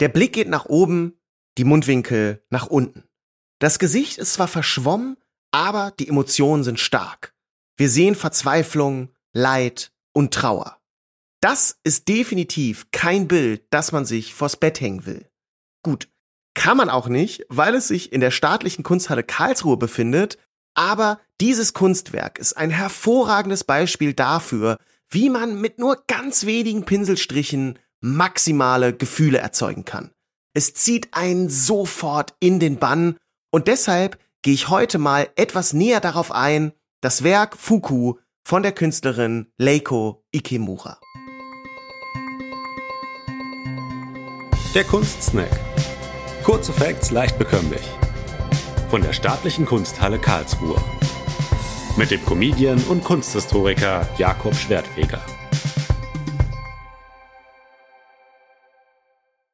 Der Blick geht nach oben, die Mundwinkel nach unten. Das Gesicht ist zwar verschwommen, aber die Emotionen sind stark. Wir sehen Verzweiflung, Leid und Trauer. Das ist definitiv kein Bild, das man sich vors Bett hängen will. Gut, kann man auch nicht, weil es sich in der staatlichen Kunsthalle Karlsruhe befindet, aber dieses Kunstwerk ist ein hervorragendes Beispiel dafür, wie man mit nur ganz wenigen Pinselstrichen maximale Gefühle erzeugen kann. Es zieht einen sofort in den Bann und deshalb gehe ich heute mal etwas näher darauf ein, das Werk Fuku von der Künstlerin Leiko Ikemura. Der Kunstsnack. Kurze Facts leicht bekömmlich. Von der Staatlichen Kunsthalle Karlsruhe. Mit dem Comedian und Kunsthistoriker Jakob Schwertfeger.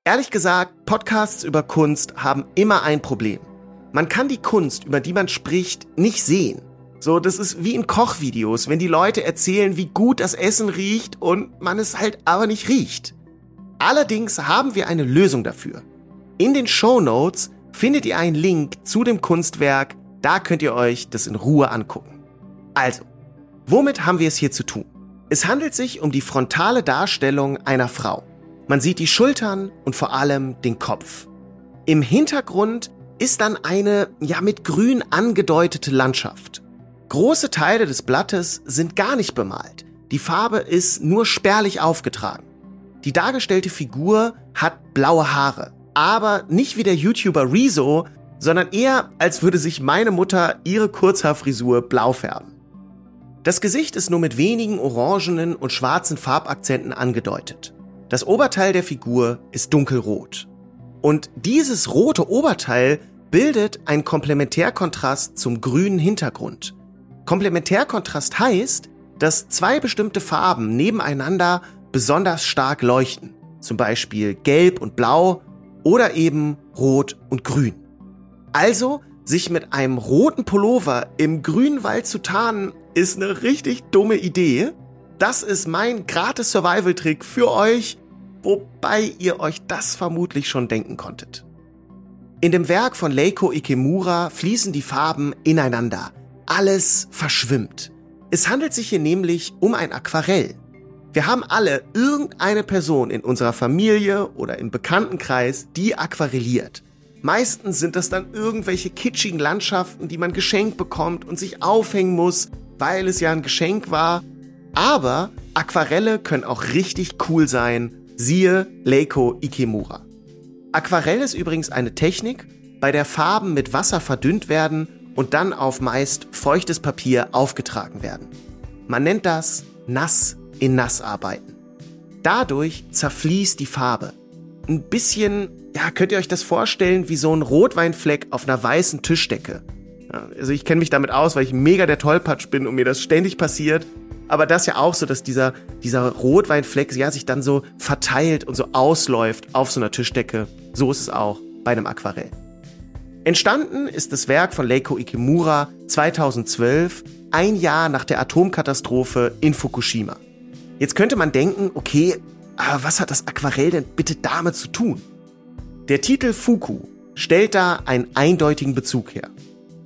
Ehrlich gesagt, Podcasts über Kunst haben immer ein Problem. Man kann die Kunst, über die man spricht, nicht sehen. So, das ist wie in Kochvideos, wenn die Leute erzählen, wie gut das Essen riecht und man es halt aber nicht riecht. Allerdings haben wir eine Lösung dafür. In den Show Notes findet ihr einen Link zu dem Kunstwerk, da könnt ihr euch das in Ruhe angucken. Also, womit haben wir es hier zu tun? Es handelt sich um die frontale Darstellung einer Frau. Man sieht die Schultern und vor allem den Kopf. Im Hintergrund ist dann eine, ja, mit grün angedeutete Landschaft. Große Teile des Blattes sind gar nicht bemalt. Die Farbe ist nur spärlich aufgetragen. Die dargestellte Figur hat blaue Haare, aber nicht wie der YouTuber Rezo, sondern eher als würde sich meine Mutter ihre Kurzhaarfrisur blau färben. Das Gesicht ist nur mit wenigen orangenen und schwarzen Farbakzenten angedeutet. Das Oberteil der Figur ist dunkelrot. Und dieses rote Oberteil bildet einen Komplementärkontrast zum grünen Hintergrund. Komplementärkontrast heißt, dass zwei bestimmte Farben nebeneinander besonders stark leuchten. Zum Beispiel gelb und blau oder eben rot und grün. Also, sich mit einem roten Pullover im grünen Wald zu tarnen, ist eine richtig dumme Idee. Das ist mein gratis Survival-Trick für euch, wobei ihr euch das vermutlich schon denken konntet. In dem Werk von Leiko Ikemura fließen die Farben ineinander. Alles verschwimmt. Es handelt sich hier nämlich um ein Aquarell. Wir haben alle irgendeine Person in unserer Familie oder im Bekanntenkreis, die aquarelliert. Meistens sind das dann irgendwelche kitschigen Landschaften, die man geschenkt bekommt und sich aufhängen muss, weil es ja ein Geschenk war. Aber Aquarelle können auch richtig cool sein. Siehe Leiko Ikemura. Aquarell ist übrigens eine Technik, bei der Farben mit Wasser verdünnt werden und dann auf meist feuchtes Papier aufgetragen werden. Man nennt das nass in nass arbeiten. Dadurch zerfließt die Farbe. Ein bisschen, ja, könnt ihr euch das vorstellen wie so ein Rotweinfleck auf einer weißen Tischdecke. Also ich kenne mich damit aus, weil ich mega der Tollpatsch bin und mir das ständig passiert. Aber das ist ja auch so, dass dieser, dieser Rotweinfleck ja, sich dann so verteilt und so ausläuft auf so einer Tischdecke. So ist es auch bei einem Aquarell. Entstanden ist das Werk von Leiko Ikemura 2012, ein Jahr nach der Atomkatastrophe in Fukushima. Jetzt könnte man denken, okay, aber was hat das Aquarell denn bitte damit zu tun? Der Titel Fuku stellt da einen eindeutigen Bezug her.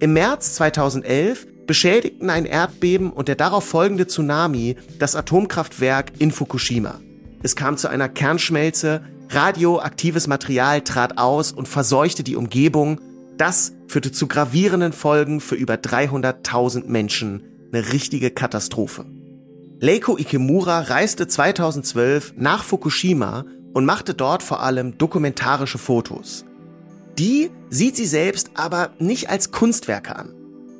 Im März 2011 beschädigten ein Erdbeben und der darauf folgende Tsunami das Atomkraftwerk in Fukushima. Es kam zu einer Kernschmelze, radioaktives Material trat aus und verseuchte die Umgebung. Das führte zu gravierenden Folgen für über 300.000 Menschen. Eine richtige Katastrophe. Leiko Ikemura reiste 2012 nach Fukushima und machte dort vor allem dokumentarische Fotos. Die sieht sie selbst aber nicht als Kunstwerke an.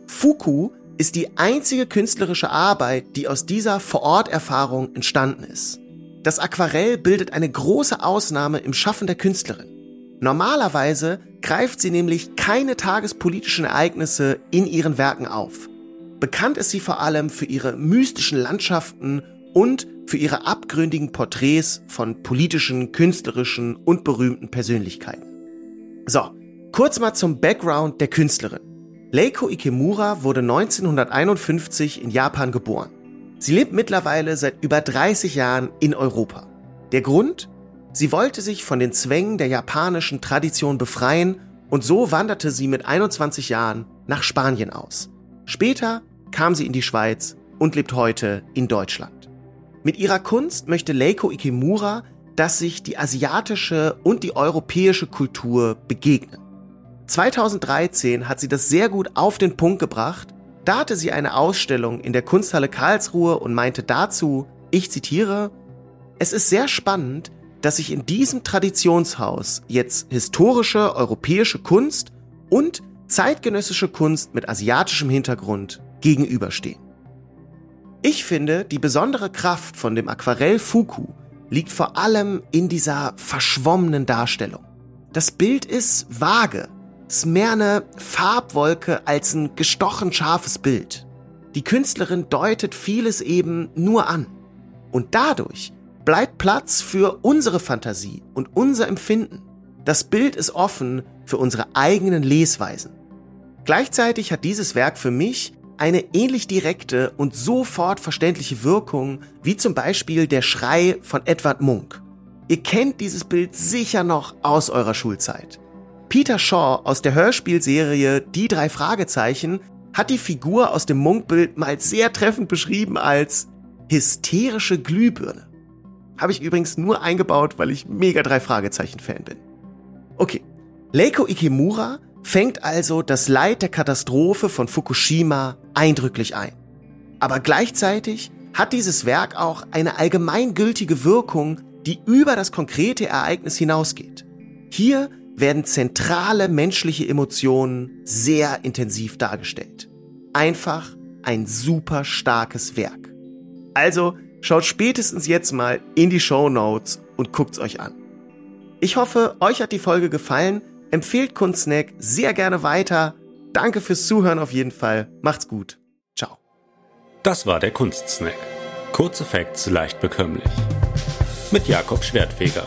Fuku ist die einzige künstlerische Arbeit, die aus dieser Vororterfahrung entstanden ist. Das Aquarell bildet eine große Ausnahme im Schaffen der Künstlerin. Normalerweise greift sie nämlich keine tagespolitischen Ereignisse in ihren Werken auf. Bekannt ist sie vor allem für ihre mystischen Landschaften und für ihre abgründigen Porträts von politischen, künstlerischen und berühmten Persönlichkeiten. So, kurz mal zum Background der Künstlerin. Leiko Ikemura wurde 1951 in Japan geboren. Sie lebt mittlerweile seit über 30 Jahren in Europa. Der Grund? Sie wollte sich von den Zwängen der japanischen Tradition befreien und so wanderte sie mit 21 Jahren nach Spanien aus. Später kam sie in die Schweiz und lebt heute in Deutschland. Mit ihrer Kunst möchte Leiko Ikemura, dass sich die asiatische und die europäische Kultur begegnen. 2013 hat sie das sehr gut auf den Punkt gebracht. Da hatte sie eine Ausstellung in der Kunsthalle Karlsruhe und meinte dazu, ich zitiere, es ist sehr spannend, dass sich in diesem Traditionshaus jetzt historische europäische Kunst und zeitgenössische Kunst mit asiatischem Hintergrund gegenüberstehen. Ich finde, die besondere Kraft von dem Aquarell Fuku liegt vor allem in dieser verschwommenen Darstellung. Das Bild ist vage, eine Farbwolke als ein gestochen scharfes Bild. Die Künstlerin deutet vieles eben nur an. Und dadurch bleibt Platz für unsere Fantasie und unser Empfinden. Das Bild ist offen für unsere eigenen Lesweisen. Gleichzeitig hat dieses Werk für mich eine ähnlich direkte und sofort verständliche Wirkung wie zum Beispiel der Schrei von Edward Munk. Ihr kennt dieses Bild sicher noch aus eurer Schulzeit. Peter Shaw aus der Hörspielserie Die drei Fragezeichen hat die Figur aus dem Munk-Bild mal sehr treffend beschrieben als hysterische Glühbirne. Habe ich übrigens nur eingebaut, weil ich mega drei Fragezeichen-Fan bin. Okay. Leiko Ikemura fängt also das Leid der Katastrophe von Fukushima eindrücklich ein. Aber gleichzeitig hat dieses Werk auch eine allgemeingültige Wirkung, die über das konkrete Ereignis hinausgeht. Hier werden zentrale menschliche Emotionen sehr intensiv dargestellt. Einfach ein super starkes Werk. Also Schaut spätestens jetzt mal in die Show Notes und guckt's euch an. Ich hoffe, euch hat die Folge gefallen. Empfehlt Kunstsnack sehr gerne weiter. Danke fürs Zuhören auf jeden Fall. Macht's gut. Ciao. Das war der Kunstsnack. Kurze Facts leicht bekömmlich. Mit Jakob Schwertfeger.